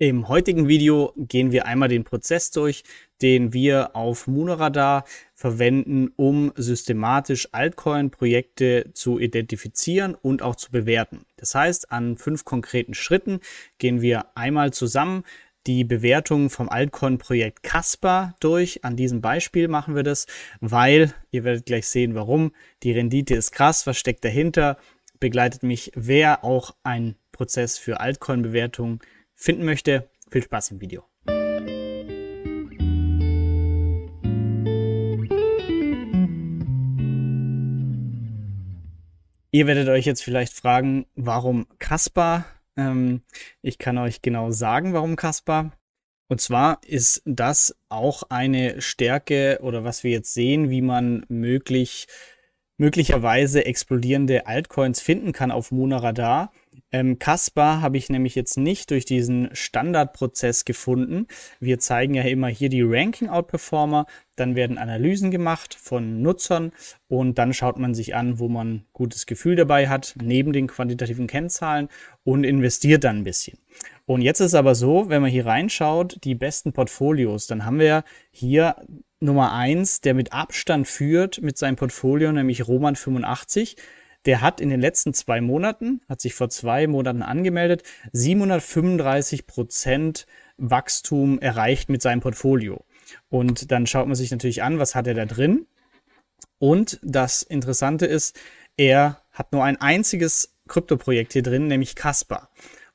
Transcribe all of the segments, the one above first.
Im heutigen Video gehen wir einmal den Prozess durch, den wir auf Monoradar verwenden, um systematisch Altcoin-Projekte zu identifizieren und auch zu bewerten. Das heißt, an fünf konkreten Schritten gehen wir einmal zusammen die Bewertung vom Altcoin-Projekt Casper durch. An diesem Beispiel machen wir das, weil ihr werdet gleich sehen, warum. Die Rendite ist krass, was steckt dahinter? Begleitet mich, wer auch ein Prozess für Altcoin-Bewertung finden möchte. Viel Spaß im Video. Ihr werdet euch jetzt vielleicht fragen, warum Caspar? Ähm, ich kann euch genau sagen, warum Caspar. Und zwar ist das auch eine Stärke oder was wir jetzt sehen, wie man möglich, möglicherweise explodierende Altcoins finden kann auf Monaradar. Ähm, Caspar habe ich nämlich jetzt nicht durch diesen Standardprozess gefunden. Wir zeigen ja immer hier die Ranking-Outperformer, dann werden Analysen gemacht von Nutzern und dann schaut man sich an, wo man gutes Gefühl dabei hat, neben den quantitativen Kennzahlen und investiert dann ein bisschen. Und jetzt ist aber so, wenn man hier reinschaut, die besten Portfolios, dann haben wir hier Nummer eins, der mit Abstand führt mit seinem Portfolio, nämlich Roman 85 der hat in den letzten zwei Monaten, hat sich vor zwei Monaten angemeldet, 735 Prozent Wachstum erreicht mit seinem Portfolio. Und dann schaut man sich natürlich an, was hat er da drin. Und das Interessante ist, er hat nur ein einziges Kryptoprojekt hier drin, nämlich Casper.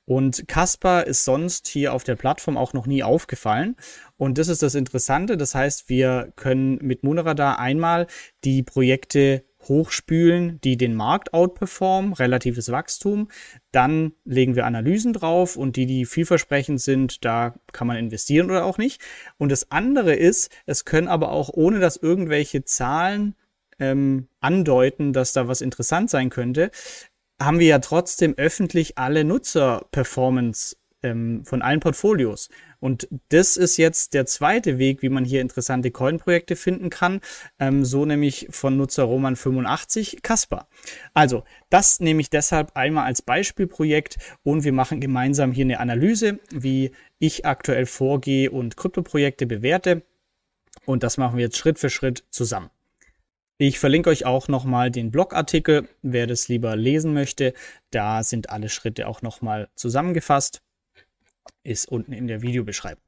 Und Casper ist sonst hier auf der Plattform auch noch nie aufgefallen. Und das ist das Interessante. Das heißt, wir können mit Monoradar einmal die Projekte hochspülen, die den Markt outperformen, relatives Wachstum. Dann legen wir Analysen drauf und die, die vielversprechend sind, da kann man investieren oder auch nicht. Und das andere ist, es können aber auch ohne dass irgendwelche Zahlen ähm, andeuten, dass da was interessant sein könnte, haben wir ja trotzdem öffentlich alle Nutzer-Performance ähm, von allen Portfolios. Und das ist jetzt der zweite Weg, wie man hier interessante Coin-Projekte finden kann. Ähm, so nämlich von Nutzer Roman 85 Kasper. Also, das nehme ich deshalb einmal als Beispielprojekt und wir machen gemeinsam hier eine Analyse, wie ich aktuell vorgehe und Kryptoprojekte bewerte. Und das machen wir jetzt Schritt für Schritt zusammen. Ich verlinke euch auch nochmal den Blogartikel, wer das lieber lesen möchte. Da sind alle Schritte auch nochmal zusammengefasst ist unten in der Videobeschreibung.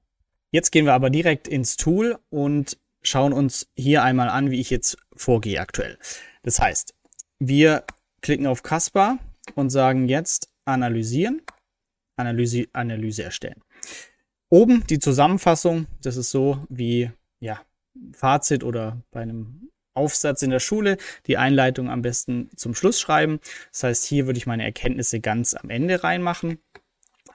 Jetzt gehen wir aber direkt ins Tool und schauen uns hier einmal an, wie ich jetzt vorgehe aktuell. Das heißt, wir klicken auf Caspar und sagen jetzt analysieren, Analyse, Analyse erstellen. Oben die Zusammenfassung, das ist so wie ja, Fazit oder bei einem Aufsatz in der Schule, die Einleitung am besten zum Schluss schreiben. Das heißt, hier würde ich meine Erkenntnisse ganz am Ende reinmachen.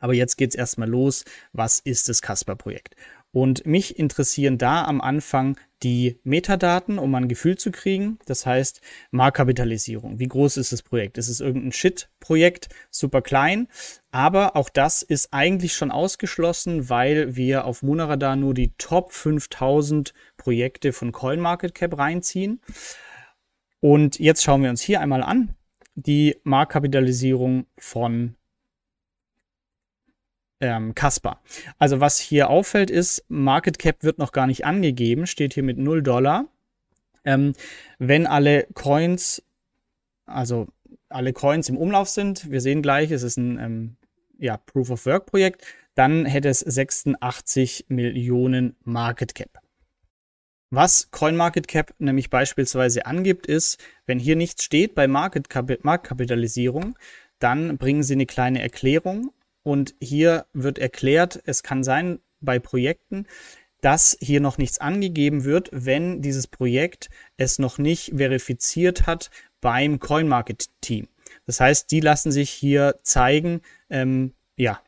Aber jetzt geht es erstmal los. Was ist das Casper-Projekt? Und mich interessieren da am Anfang die Metadaten, um ein Gefühl zu kriegen. Das heißt Marktkapitalisierung. Wie groß ist das Projekt? Es ist irgendein Shit-Projekt, super klein. Aber auch das ist eigentlich schon ausgeschlossen, weil wir auf Monaradar nur die Top 5000 Projekte von CoinMarketCap reinziehen. Und jetzt schauen wir uns hier einmal an die Marktkapitalisierung von ähm, Kasper. Also was hier auffällt ist, Market Cap wird noch gar nicht angegeben, steht hier mit 0 Dollar. Ähm, wenn alle Coins, also alle Coins im Umlauf sind, wir sehen gleich, es ist ein ähm, ja, Proof of Work Projekt, dann hätte es 86 Millionen Market Cap. Was CoinMarketCap nämlich beispielsweise angibt, ist, wenn hier nichts steht bei Marktkapitalisierung, dann bringen sie eine kleine Erklärung und hier wird erklärt, es kann sein bei Projekten, dass hier noch nichts angegeben wird, wenn dieses Projekt es noch nicht verifiziert hat beim CoinMarket-Team. Das heißt, die lassen sich hier zeigen, ähm, ja,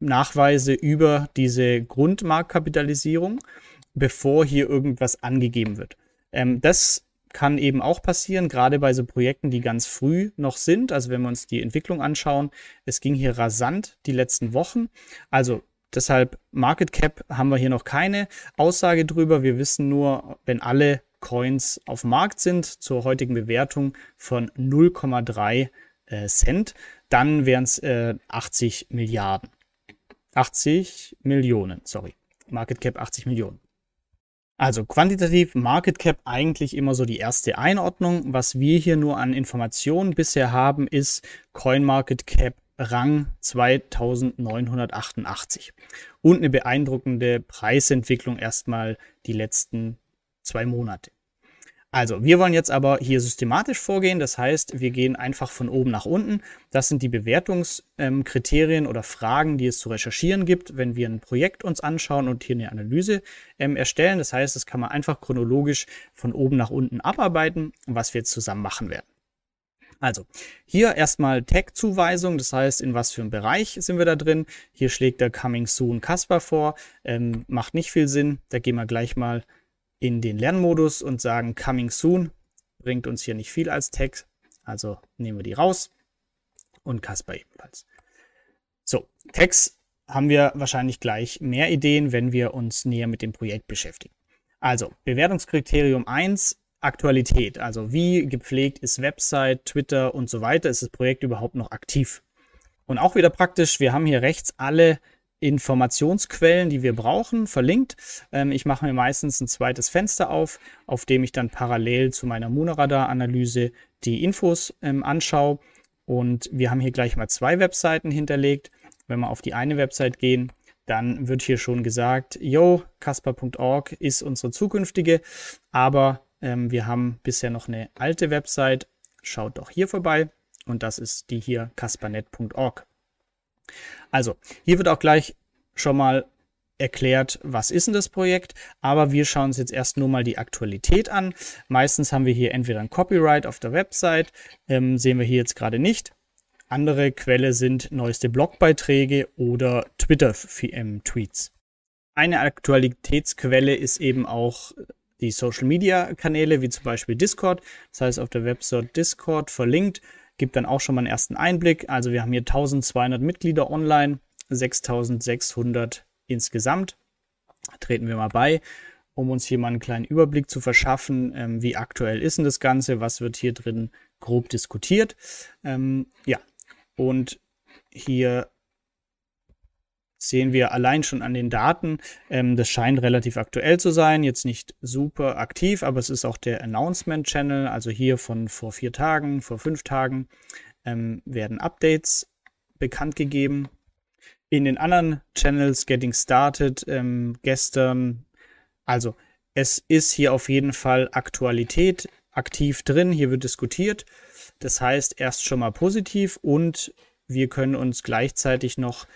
Nachweise über diese Grundmarktkapitalisierung, bevor hier irgendwas angegeben wird. Ähm, das kann eben auch passieren, gerade bei so Projekten, die ganz früh noch sind. Also wenn wir uns die Entwicklung anschauen, es ging hier rasant die letzten Wochen. Also deshalb Market Cap haben wir hier noch keine Aussage drüber. Wir wissen nur, wenn alle Coins auf dem Markt sind zur heutigen Bewertung von 0,3 äh, Cent, dann wären es äh, 80 Milliarden. 80 Millionen, sorry. Market Cap 80 Millionen. Also quantitativ Market Cap eigentlich immer so die erste Einordnung. Was wir hier nur an Informationen bisher haben, ist Coin Market Cap Rang 2988 und eine beeindruckende Preisentwicklung erstmal die letzten zwei Monate. Also, wir wollen jetzt aber hier systematisch vorgehen. Das heißt, wir gehen einfach von oben nach unten. Das sind die Bewertungskriterien ähm, oder Fragen, die es zu recherchieren gibt, wenn wir ein Projekt uns anschauen und hier eine Analyse ähm, erstellen. Das heißt, das kann man einfach chronologisch von oben nach unten abarbeiten, was wir jetzt zusammen machen werden. Also, hier erstmal Tag-Zuweisung, das heißt, in was für einem Bereich sind wir da drin. Hier schlägt der Coming Soon Casper vor, ähm, macht nicht viel Sinn. Da gehen wir gleich mal in den Lernmodus und sagen Coming Soon. Bringt uns hier nicht viel als Tag. Also nehmen wir die raus. Und Casper ebenfalls. So, Tags haben wir wahrscheinlich gleich mehr Ideen, wenn wir uns näher mit dem Projekt beschäftigen. Also, Bewertungskriterium 1, Aktualität. Also, wie gepflegt ist Website, Twitter und so weiter? Ist das Projekt überhaupt noch aktiv? Und auch wieder praktisch, wir haben hier rechts alle Informationsquellen, die wir brauchen, verlinkt. Ähm, ich mache mir meistens ein zweites Fenster auf, auf dem ich dann parallel zu meiner Monoradar-Analyse die Infos ähm, anschaue. Und wir haben hier gleich mal zwei Webseiten hinterlegt. Wenn wir auf die eine Website gehen, dann wird hier schon gesagt, yo, casper.org ist unsere zukünftige, aber ähm, wir haben bisher noch eine alte Website. Schaut doch hier vorbei und das ist die hier caspernet.org. Also, hier wird auch gleich schon mal erklärt, was ist denn das Projekt, aber wir schauen uns jetzt erst nur mal die Aktualität an. Meistens haben wir hier entweder ein Copyright auf der Website, ähm, sehen wir hier jetzt gerade nicht. Andere Quelle sind neueste Blogbeiträge oder Twitter-Tweets. Eine Aktualitätsquelle ist eben auch die Social-Media-Kanäle, wie zum Beispiel Discord. Das heißt, auf der Website Discord verlinkt gibt dann auch schon mal einen ersten Einblick. Also wir haben hier 1200 Mitglieder online, 6600 insgesamt. Treten wir mal bei, um uns hier mal einen kleinen Überblick zu verschaffen, ähm, wie aktuell ist denn das Ganze, was wird hier drin grob diskutiert. Ähm, ja, und hier sehen wir allein schon an den Daten, ähm, das scheint relativ aktuell zu sein, jetzt nicht super aktiv, aber es ist auch der Announcement Channel, also hier von vor vier Tagen, vor fünf Tagen ähm, werden Updates bekannt gegeben. In den anderen Channels Getting Started ähm, gestern, also es ist hier auf jeden Fall Aktualität aktiv drin, hier wird diskutiert. Das heißt erst schon mal positiv und wir können uns gleichzeitig noch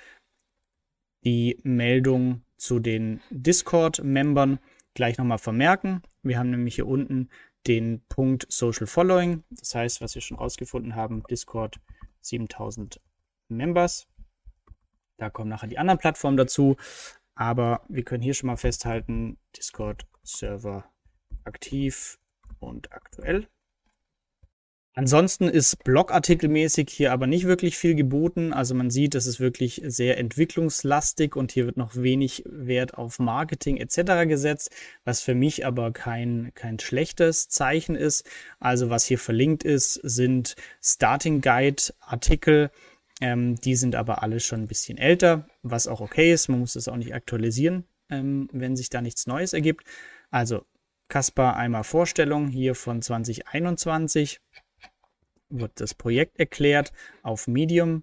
die Meldung zu den Discord-Membern gleich nochmal vermerken. Wir haben nämlich hier unten den Punkt Social Following. Das heißt, was wir schon rausgefunden haben, Discord 7000 Members. Da kommen nachher die anderen Plattformen dazu. Aber wir können hier schon mal festhalten, Discord-Server aktiv und aktuell. Ansonsten ist blogartikelmäßig hier aber nicht wirklich viel geboten. Also man sieht, es ist wirklich sehr entwicklungslastig und hier wird noch wenig Wert auf Marketing etc. gesetzt, was für mich aber kein, kein schlechtes Zeichen ist. Also was hier verlinkt ist, sind Starting Guide Artikel. Ähm, die sind aber alle schon ein bisschen älter, was auch okay ist. Man muss es auch nicht aktualisieren, ähm, wenn sich da nichts Neues ergibt. Also Kaspar einmal Vorstellung hier von 2021 wird das Projekt erklärt auf Medium.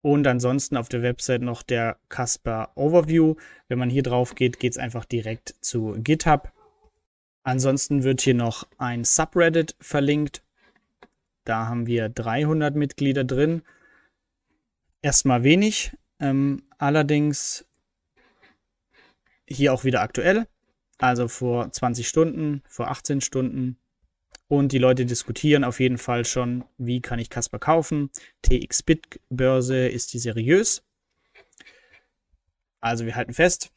Und ansonsten auf der Website noch der Casper Overview. Wenn man hier drauf geht, geht es einfach direkt zu GitHub. Ansonsten wird hier noch ein Subreddit verlinkt. Da haben wir 300 Mitglieder drin. Erstmal wenig. Ähm, allerdings hier auch wieder aktuell. Also vor 20 Stunden, vor 18 Stunden und die Leute diskutieren auf jeden Fall schon, wie kann ich Casper kaufen. TX-Bit Börse ist die seriös. Also wir halten fest,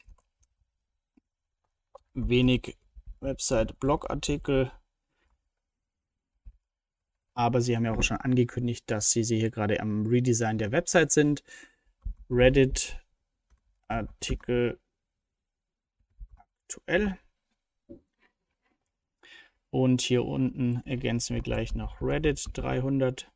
wenig Website-Blogartikel. Aber sie haben ja auch schon angekündigt, dass sie hier gerade am Redesign der Website sind. Reddit-Artikel aktuell. Und hier unten ergänzen wir gleich noch Reddit 300.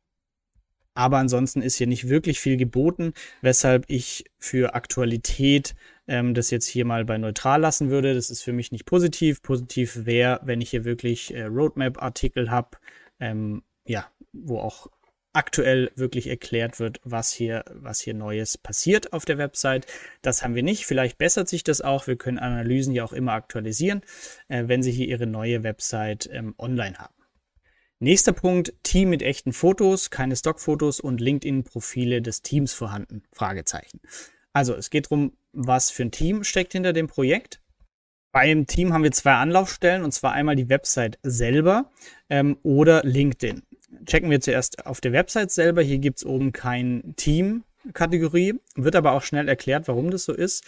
Aber ansonsten ist hier nicht wirklich viel geboten, weshalb ich für Aktualität ähm, das jetzt hier mal bei neutral lassen würde. Das ist für mich nicht positiv. Positiv wäre, wenn ich hier wirklich äh, Roadmap-Artikel habe, ähm, ja, wo auch aktuell wirklich erklärt wird, was hier, was hier Neues passiert auf der Website. Das haben wir nicht. Vielleicht bessert sich das auch. Wir können Analysen ja auch immer aktualisieren, äh, wenn Sie hier Ihre neue Website ähm, online haben. Nächster Punkt, Team mit echten Fotos, keine Stockfotos und LinkedIn-Profile des Teams vorhanden? Fragezeichen. Also es geht darum, was für ein Team steckt hinter dem Projekt. Beim Team haben wir zwei Anlaufstellen und zwar einmal die Website selber ähm, oder LinkedIn. Checken wir zuerst auf der Website selber. Hier gibt es oben kein Team-Kategorie, wird aber auch schnell erklärt, warum das so ist.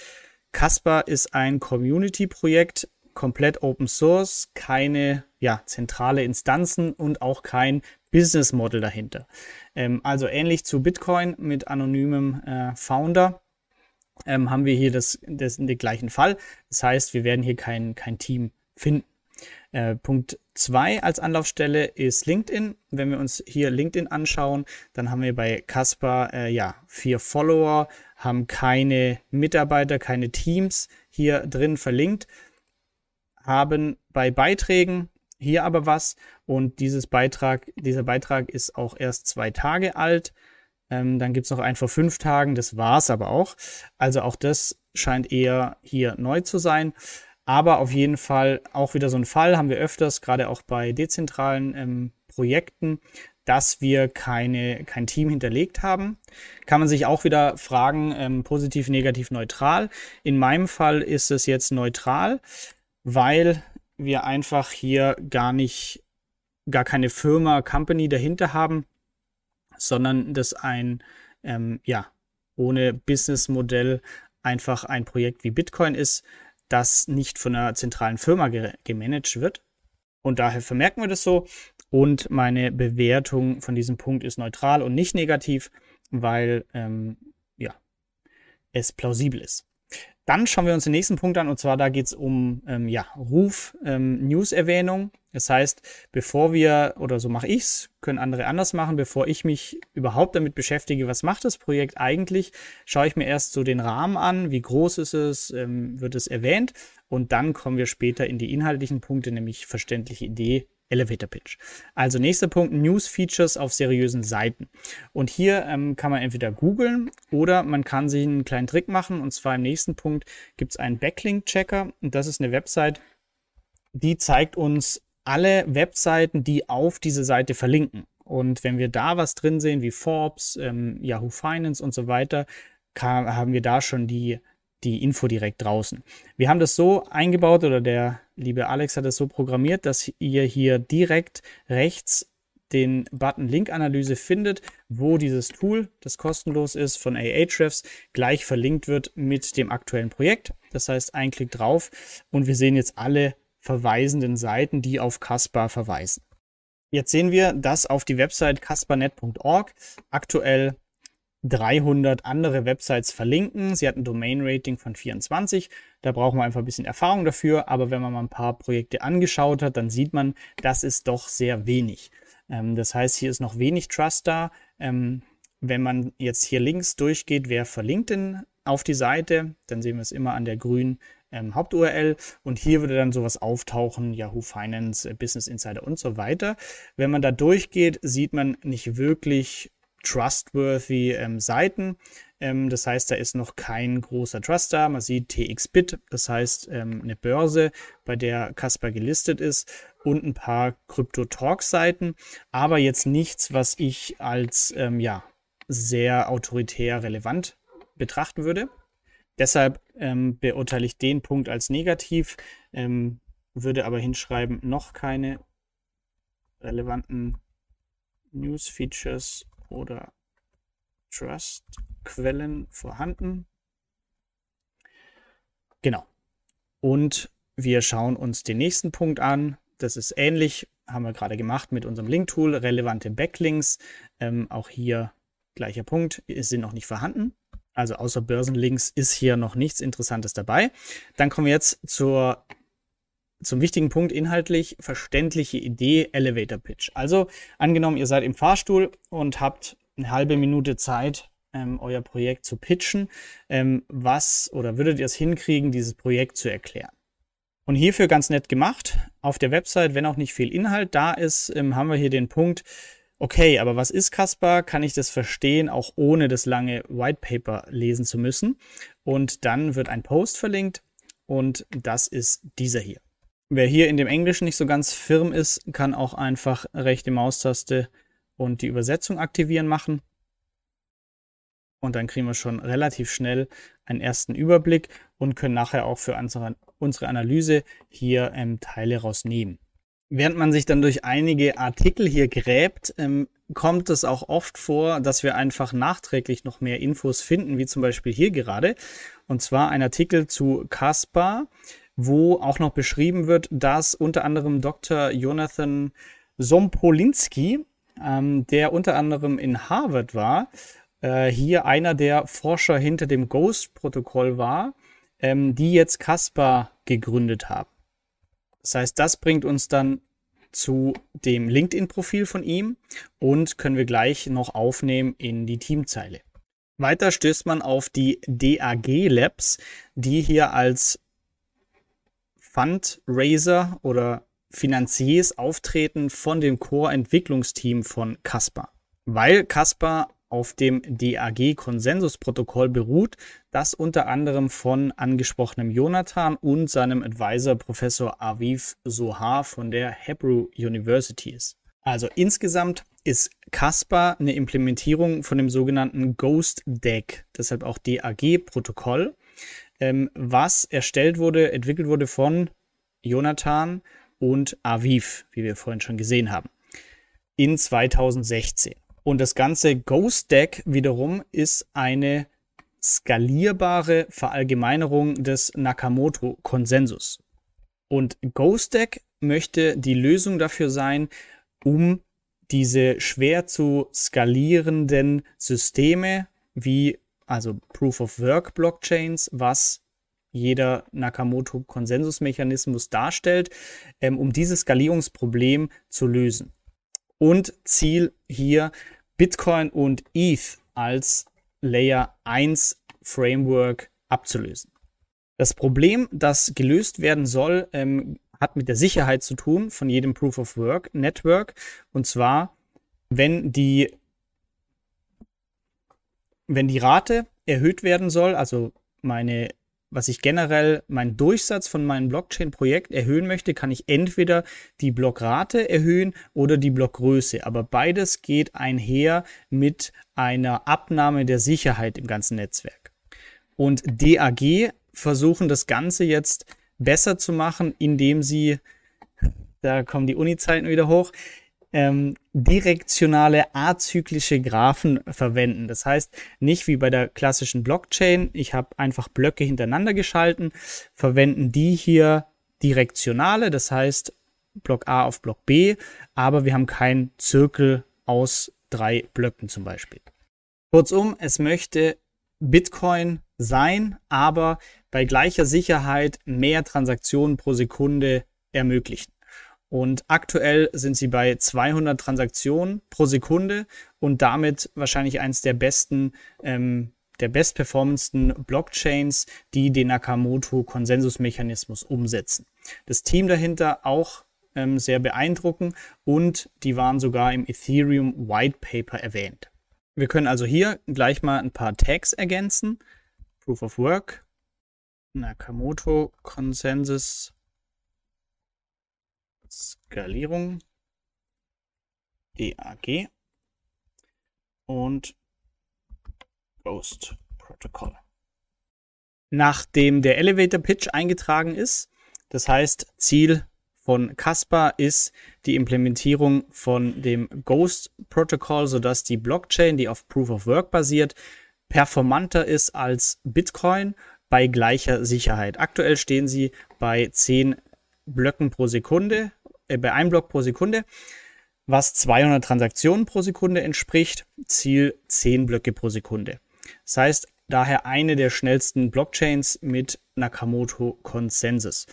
Casper ist ein Community-Projekt, komplett Open Source, keine ja, zentrale Instanzen und auch kein Business Model dahinter. Ähm, also ähnlich zu Bitcoin mit anonymem äh, Founder ähm, haben wir hier das, das, den gleichen Fall. Das heißt, wir werden hier kein, kein Team finden. Äh, Punkt 2 als Anlaufstelle ist LinkedIn. Wenn wir uns hier LinkedIn anschauen, dann haben wir bei Casper äh, ja, vier Follower, haben keine Mitarbeiter, keine Teams hier drin verlinkt, haben bei Beiträgen hier aber was und dieses Beitrag, dieser Beitrag ist auch erst zwei Tage alt. Ähm, dann gibt es noch einen vor fünf Tagen, das war es aber auch. Also auch das scheint eher hier neu zu sein. Aber auf jeden Fall auch wieder so ein Fall, haben wir öfters, gerade auch bei dezentralen ähm, Projekten, dass wir keine, kein Team hinterlegt haben. Kann man sich auch wieder fragen, ähm, positiv, negativ, neutral. In meinem Fall ist es jetzt neutral, weil wir einfach hier gar nicht, gar keine Firma, Company dahinter haben, sondern das ein, ähm, ja, ohne Businessmodell einfach ein Projekt wie Bitcoin ist, das nicht von einer zentralen Firma ge gemanagt wird. Und daher vermerken wir das so. Und meine Bewertung von diesem Punkt ist neutral und nicht negativ, weil ähm, ja, es plausibel ist. Dann schauen wir uns den nächsten Punkt an und zwar da geht es um ähm, ja, Ruf, ähm, News-Erwähnung. Das heißt, bevor wir, oder so mache ich es, können andere anders machen, bevor ich mich überhaupt damit beschäftige, was macht das Projekt eigentlich, schaue ich mir erst so den Rahmen an, wie groß ist es, ähm, wird es erwähnt und dann kommen wir später in die inhaltlichen Punkte, nämlich verständliche Idee, Elevator Pitch. Also nächster Punkt, News Features auf seriösen Seiten. Und hier ähm, kann man entweder googeln oder man kann sich einen kleinen Trick machen. Und zwar im nächsten Punkt gibt es einen Backlink-Checker. Und das ist eine Website, die zeigt uns alle Webseiten, die auf diese Seite verlinken. Und wenn wir da was drin sehen, wie Forbes, ähm, Yahoo Finance und so weiter, kann, haben wir da schon die die Info direkt draußen. Wir haben das so eingebaut oder der liebe Alex hat es so programmiert, dass ihr hier direkt rechts den Button Link-Analyse findet, wo dieses Tool, das kostenlos ist, von Ahrefs, gleich verlinkt wird mit dem aktuellen Projekt. Das heißt, ein Klick drauf und wir sehen jetzt alle verweisenden Seiten, die auf Caspar verweisen. Jetzt sehen wir, dass auf die Website caspernet.org aktuell 300 andere Websites verlinken. Sie hat ein Domain-Rating von 24. Da brauchen wir einfach ein bisschen Erfahrung dafür. Aber wenn man mal ein paar Projekte angeschaut hat, dann sieht man, das ist doch sehr wenig. Ähm, das heißt, hier ist noch wenig Trust da. Ähm, wenn man jetzt hier links durchgeht, wer verlinkt denn auf die Seite, dann sehen wir es immer an der grünen ähm, Haupt-URL und hier würde dann sowas auftauchen, Yahoo Finance, Business Insider und so weiter. Wenn man da durchgeht, sieht man nicht wirklich trustworthy ähm, Seiten. Ähm, das heißt, da ist noch kein großer Trust da. Man sieht TXBit, das heißt ähm, eine Börse, bei der Casper gelistet ist und ein paar Crypto-Talk-Seiten, aber jetzt nichts, was ich als ähm, ja, sehr autoritär relevant betrachten würde. Deshalb ähm, beurteile ich den Punkt als negativ, ähm, würde aber hinschreiben, noch keine relevanten News Features oder Trust-Quellen vorhanden. Genau. Und wir schauen uns den nächsten Punkt an. Das ist ähnlich, haben wir gerade gemacht mit unserem Link-Tool, relevante Backlinks. Ähm, auch hier gleicher Punkt, sind noch nicht vorhanden. Also außer Börsenlinks ist hier noch nichts Interessantes dabei. Dann kommen wir jetzt zur zum wichtigen Punkt inhaltlich verständliche Idee Elevator Pitch. Also angenommen, ihr seid im Fahrstuhl und habt eine halbe Minute Zeit, ähm, euer Projekt zu pitchen. Ähm, was oder würdet ihr es hinkriegen, dieses Projekt zu erklären? Und hierfür ganz nett gemacht. Auf der Website, wenn auch nicht viel Inhalt da ist, ähm, haben wir hier den Punkt, okay, aber was ist Caspar? Kann ich das verstehen, auch ohne das lange White Paper lesen zu müssen? Und dann wird ein Post verlinkt und das ist dieser hier. Wer hier in dem Englischen nicht so ganz firm ist, kann auch einfach rechte Maustaste und die Übersetzung aktivieren machen. Und dann kriegen wir schon relativ schnell einen ersten Überblick und können nachher auch für unsere, unsere Analyse hier ähm, Teile rausnehmen. Während man sich dann durch einige Artikel hier gräbt, ähm, kommt es auch oft vor, dass wir einfach nachträglich noch mehr Infos finden, wie zum Beispiel hier gerade. Und zwar ein Artikel zu Caspar, wo auch noch beschrieben wird, dass unter anderem Dr. Jonathan Sompolinski, ähm, der unter anderem in Harvard war, äh, hier einer der Forscher hinter dem Ghost-Protokoll war, ähm, die jetzt Caspar gegründet haben. Das heißt, das bringt uns dann zu dem LinkedIn-Profil von ihm und können wir gleich noch aufnehmen in die Teamzeile. Weiter stößt man auf die DAG Labs, die hier als Fundraiser oder Finanziers auftreten von dem Core-Entwicklungsteam von Caspar. Weil Caspar auf dem DAG-Konsensusprotokoll beruht, das unter anderem von angesprochenem Jonathan und seinem Advisor Professor Aviv Sohar von der Hebrew University ist. Also insgesamt ist Caspar eine Implementierung von dem sogenannten Ghost Deck, deshalb auch DAG-Protokoll, ähm, was erstellt wurde, entwickelt wurde von Jonathan und Aviv, wie wir vorhin schon gesehen haben, in 2016. Und das ganze Ghost Deck wiederum ist eine skalierbare Verallgemeinerung des Nakamoto-Konsensus. Und Ghost Deck möchte die Lösung dafür sein, um diese schwer zu skalierenden Systeme wie also Proof of Work Blockchains, was jeder Nakamoto-Konsensusmechanismus darstellt, ähm, um dieses Skalierungsproblem zu lösen. Und Ziel hier Bitcoin und ETH als Layer 1 Framework abzulösen. Das Problem, das gelöst werden soll, ähm, hat mit der Sicherheit zu tun von jedem Proof of Work Network. Und zwar, wenn die, wenn die Rate erhöht werden soll, also meine was ich generell meinen Durchsatz von meinem Blockchain-Projekt erhöhen möchte, kann ich entweder die Blockrate erhöhen oder die Blockgröße. Aber beides geht einher mit einer Abnahme der Sicherheit im ganzen Netzwerk. Und DAG versuchen das Ganze jetzt besser zu machen, indem sie, da kommen die Uni-Zeiten wieder hoch, ähm, direktionale azyklische Graphen verwenden. Das heißt, nicht wie bei der klassischen Blockchain, ich habe einfach Blöcke hintereinander geschalten, verwenden die hier direktionale, das heißt Block A auf Block B, aber wir haben keinen Zirkel aus drei Blöcken zum Beispiel. Kurzum, es möchte Bitcoin sein, aber bei gleicher Sicherheit mehr Transaktionen pro Sekunde ermöglichen. Und aktuell sind sie bei 200 Transaktionen pro Sekunde und damit wahrscheinlich eines der besten, ähm, der bestperformendsten Blockchains, die den Nakamoto-Konsensusmechanismus umsetzen. Das Team dahinter auch ähm, sehr beeindruckend und die waren sogar im Ethereum White Paper erwähnt. Wir können also hier gleich mal ein paar Tags ergänzen. Proof of Work, Nakamoto Consensus Skalierung, DAG und Ghost Protocol. Nachdem der Elevator Pitch eingetragen ist, das heißt Ziel von Caspar ist die Implementierung von dem Ghost Protocol, sodass die Blockchain, die auf Proof of Work basiert, performanter ist als Bitcoin bei gleicher Sicherheit. Aktuell stehen sie bei 10 Blöcken pro Sekunde äh, bei einem Block pro Sekunde, was 200 Transaktionen pro Sekunde entspricht. Ziel 10 Blöcke pro Sekunde. Das heißt, daher eine der schnellsten Blockchains mit Nakamoto Konsensus.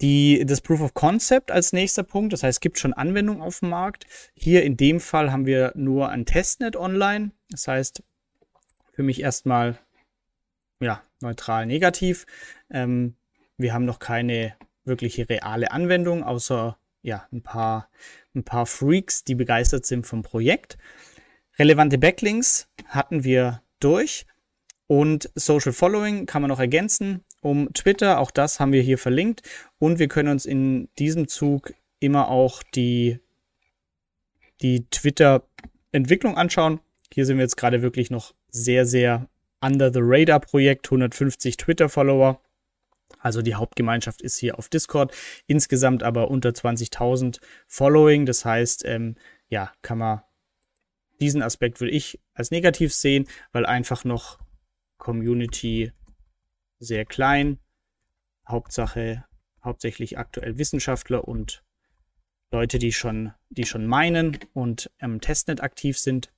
Die, das Proof of Concept als nächster Punkt, das heißt, es gibt schon Anwendungen auf dem Markt. Hier in dem Fall haben wir nur ein Testnet online. Das heißt, für mich erstmal ja, neutral negativ. Ähm, wir haben noch keine wirkliche reale Anwendung, außer ja, ein paar, ein paar Freaks, die begeistert sind vom Projekt. Relevante Backlinks hatten wir durch. Und Social Following kann man noch ergänzen um Twitter. Auch das haben wir hier verlinkt. Und wir können uns in diesem Zug immer auch die, die Twitter-Entwicklung anschauen. Hier sind wir jetzt gerade wirklich noch sehr, sehr under the radar Projekt. 150 Twitter-Follower. Also die Hauptgemeinschaft ist hier auf Discord, insgesamt aber unter 20.000 Following. Das heißt, ähm, ja, kann man diesen Aspekt will ich als negativ sehen, weil einfach noch Community sehr klein. Hauptsache, hauptsächlich aktuell Wissenschaftler und Leute, die schon, die schon meinen und am Testnet aktiv sind.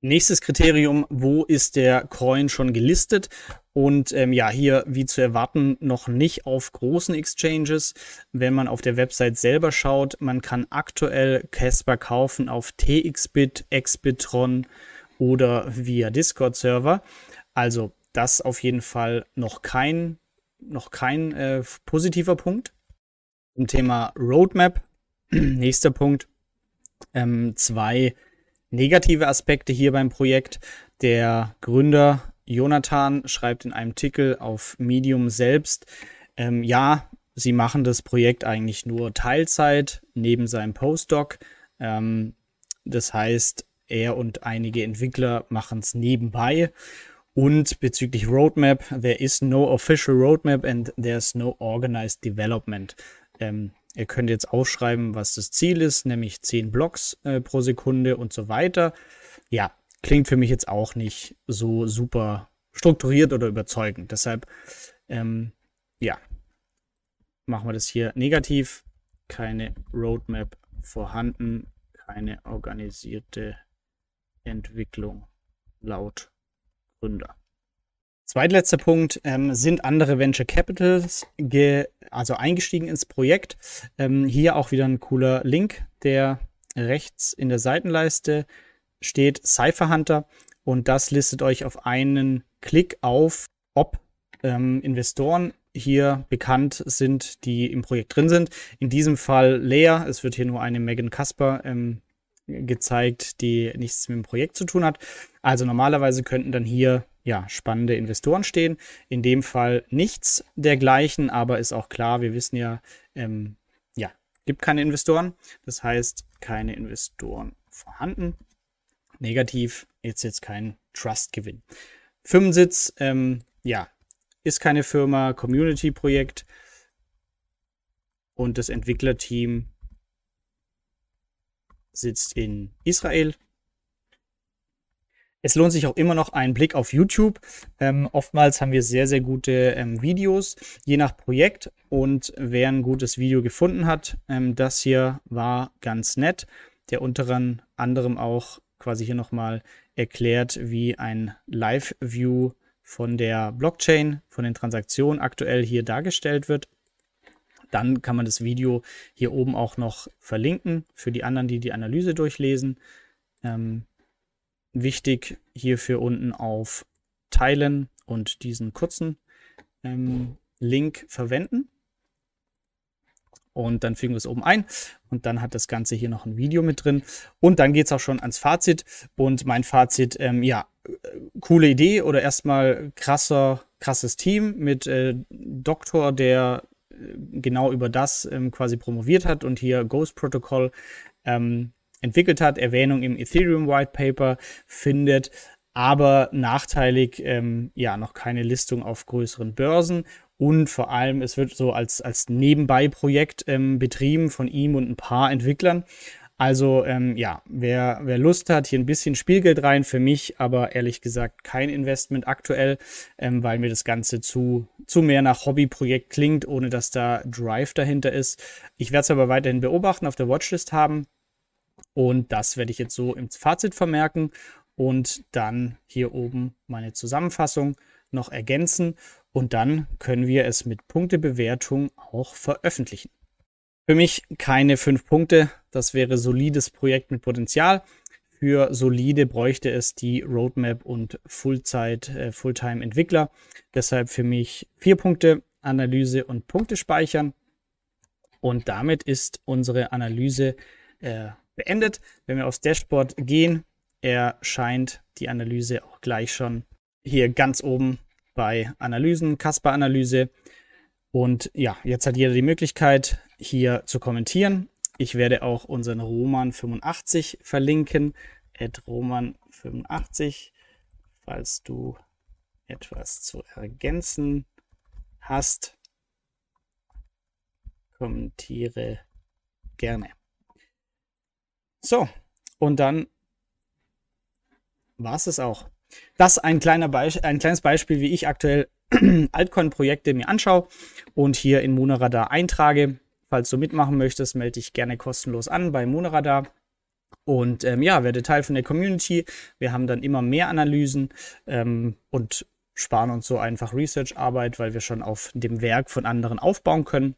Nächstes Kriterium, wo ist der Coin schon gelistet? Und ähm, ja, hier wie zu erwarten noch nicht auf großen Exchanges. Wenn man auf der Website selber schaut, man kann aktuell Casper kaufen auf TXBit, Xbitron oder via Discord-Server. Also das auf jeden Fall noch kein, noch kein äh, positiver Punkt. Zum Thema Roadmap, nächster Punkt, ähm, zwei negative Aspekte hier beim Projekt. Der Gründer Jonathan schreibt in einem Artikel auf Medium selbst, ähm, ja, sie machen das Projekt eigentlich nur Teilzeit neben seinem Postdoc. Ähm, das heißt, er und einige Entwickler machen es nebenbei. Und bezüglich Roadmap, there is no official roadmap and there's no organized development. Ähm, Ihr könnt jetzt aufschreiben, was das Ziel ist, nämlich 10 Blocks äh, pro Sekunde und so weiter. Ja, klingt für mich jetzt auch nicht so super strukturiert oder überzeugend. Deshalb, ähm, ja, machen wir das hier negativ. Keine Roadmap vorhanden, keine organisierte Entwicklung laut Gründer. Zweitletzter Punkt ähm, sind andere Venture Capitals also eingestiegen ins Projekt. Ähm, hier auch wieder ein cooler Link, der rechts in der Seitenleiste steht, Cypher Hunter. Und das listet euch auf einen Klick auf, ob ähm, Investoren hier bekannt sind, die im Projekt drin sind. In diesem Fall Lea. Es wird hier nur eine Megan Kasper ähm, gezeigt, die nichts mit dem Projekt zu tun hat. Also normalerweise könnten dann hier ja, spannende Investoren stehen. In dem Fall nichts dergleichen, aber ist auch klar, wir wissen ja, ähm, ja, gibt keine Investoren. Das heißt, keine Investoren vorhanden. Negativ, jetzt jetzt kein Trust-Gewinn. Firmensitz, ähm, ja, ist keine Firma, Community-Projekt. Und das Entwicklerteam sitzt in Israel, es lohnt sich auch immer noch ein Blick auf YouTube. Ähm, oftmals haben wir sehr, sehr gute ähm, Videos, je nach Projekt. Und wer ein gutes Video gefunden hat, ähm, das hier war ganz nett. Der unter anderem auch quasi hier nochmal erklärt, wie ein Live-View von der Blockchain, von den Transaktionen aktuell hier dargestellt wird. Dann kann man das Video hier oben auch noch verlinken für die anderen, die die Analyse durchlesen. Ähm, wichtig hierfür unten auf Teilen und diesen kurzen ähm, Link verwenden. Und dann fügen wir es oben ein. Und dann hat das Ganze hier noch ein Video mit drin. Und dann geht es auch schon ans Fazit. Und mein Fazit, ähm, ja, coole Idee oder erstmal krasser, krasses Team mit äh, Doktor, der äh, genau über das ähm, quasi promoviert hat und hier Ghost Protocol ähm, entwickelt hat, Erwähnung im Ethereum White Paper findet, aber nachteilig ähm, ja noch keine Listung auf größeren Börsen und vor allem es wird so als als Nebenbei-Projekt ähm, betrieben von ihm und ein paar Entwicklern. Also ähm, ja, wer, wer Lust hat, hier ein bisschen Spielgeld rein, für mich aber ehrlich gesagt kein Investment aktuell, ähm, weil mir das Ganze zu, zu mehr nach Hobbyprojekt klingt, ohne dass da Drive dahinter ist. Ich werde es aber weiterhin beobachten, auf der Watchlist haben und das werde ich jetzt so im Fazit vermerken und dann hier oben meine Zusammenfassung. noch ergänzen und dann können wir es mit Punktebewertung auch veröffentlichen. Für mich keine fünf Punkte, das wäre solides Projekt mit Potenzial. Für solide bräuchte es die Roadmap und Fullzeit, äh, Fulltime-Entwickler. Deshalb für mich vier Punkte, Analyse und Punkte speichern. Und damit ist unsere Analyse äh, beendet. Wenn wir aufs Dashboard gehen, erscheint die Analyse auch gleich schon hier ganz oben bei Analysen, Casper-Analyse. Und ja, jetzt hat jeder die Möglichkeit, hier zu kommentieren. Ich werde auch unseren Roman85 verlinken. At Roman85, falls du etwas zu ergänzen hast, kommentiere gerne. So, und dann war es es auch. Das ein, kleiner Beisp ein kleines Beispiel, wie ich aktuell Altcoin-Projekte mir anschaue und hier in Monoradar eintrage. Falls du mitmachen möchtest, melde dich gerne kostenlos an bei Monoradar. Und ähm, ja, werde Teil von der Community. Wir haben dann immer mehr Analysen ähm, und sparen uns so einfach Research-Arbeit, weil wir schon auf dem Werk von anderen aufbauen können.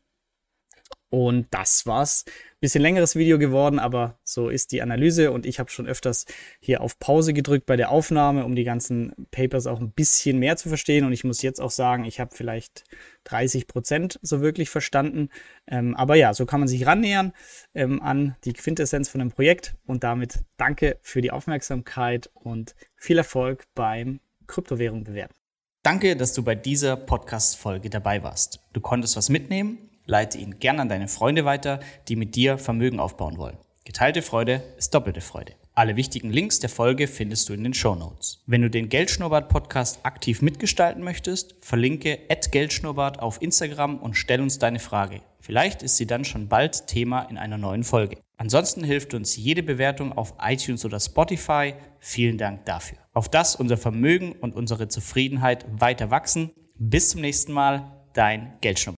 Und das war's. Bisschen längeres Video geworden, aber so ist die Analyse und ich habe schon öfters hier auf Pause gedrückt bei der Aufnahme, um die ganzen Papers auch ein bisschen mehr zu verstehen. Und ich muss jetzt auch sagen, ich habe vielleicht 30 Prozent so wirklich verstanden. Ähm, aber ja, so kann man sich rannähern ähm, an die Quintessenz von dem Projekt. Und damit danke für die Aufmerksamkeit und viel Erfolg beim Kryptowährung bewerten. Danke, dass du bei dieser Podcast-Folge dabei warst. Du konntest was mitnehmen leite ihn gern an deine Freunde weiter, die mit dir Vermögen aufbauen wollen. Geteilte Freude ist doppelte Freude. Alle wichtigen Links der Folge findest du in den Show Notes. Wenn du den Geldschnurrbart Podcast aktiv mitgestalten möchtest, verlinke @geldschnurrbart auf Instagram und stell uns deine Frage. Vielleicht ist sie dann schon bald Thema in einer neuen Folge. Ansonsten hilft uns jede Bewertung auf iTunes oder Spotify. Vielen Dank dafür. Auf das unser Vermögen und unsere Zufriedenheit weiter wachsen. Bis zum nächsten Mal, dein Geldschnurrbart.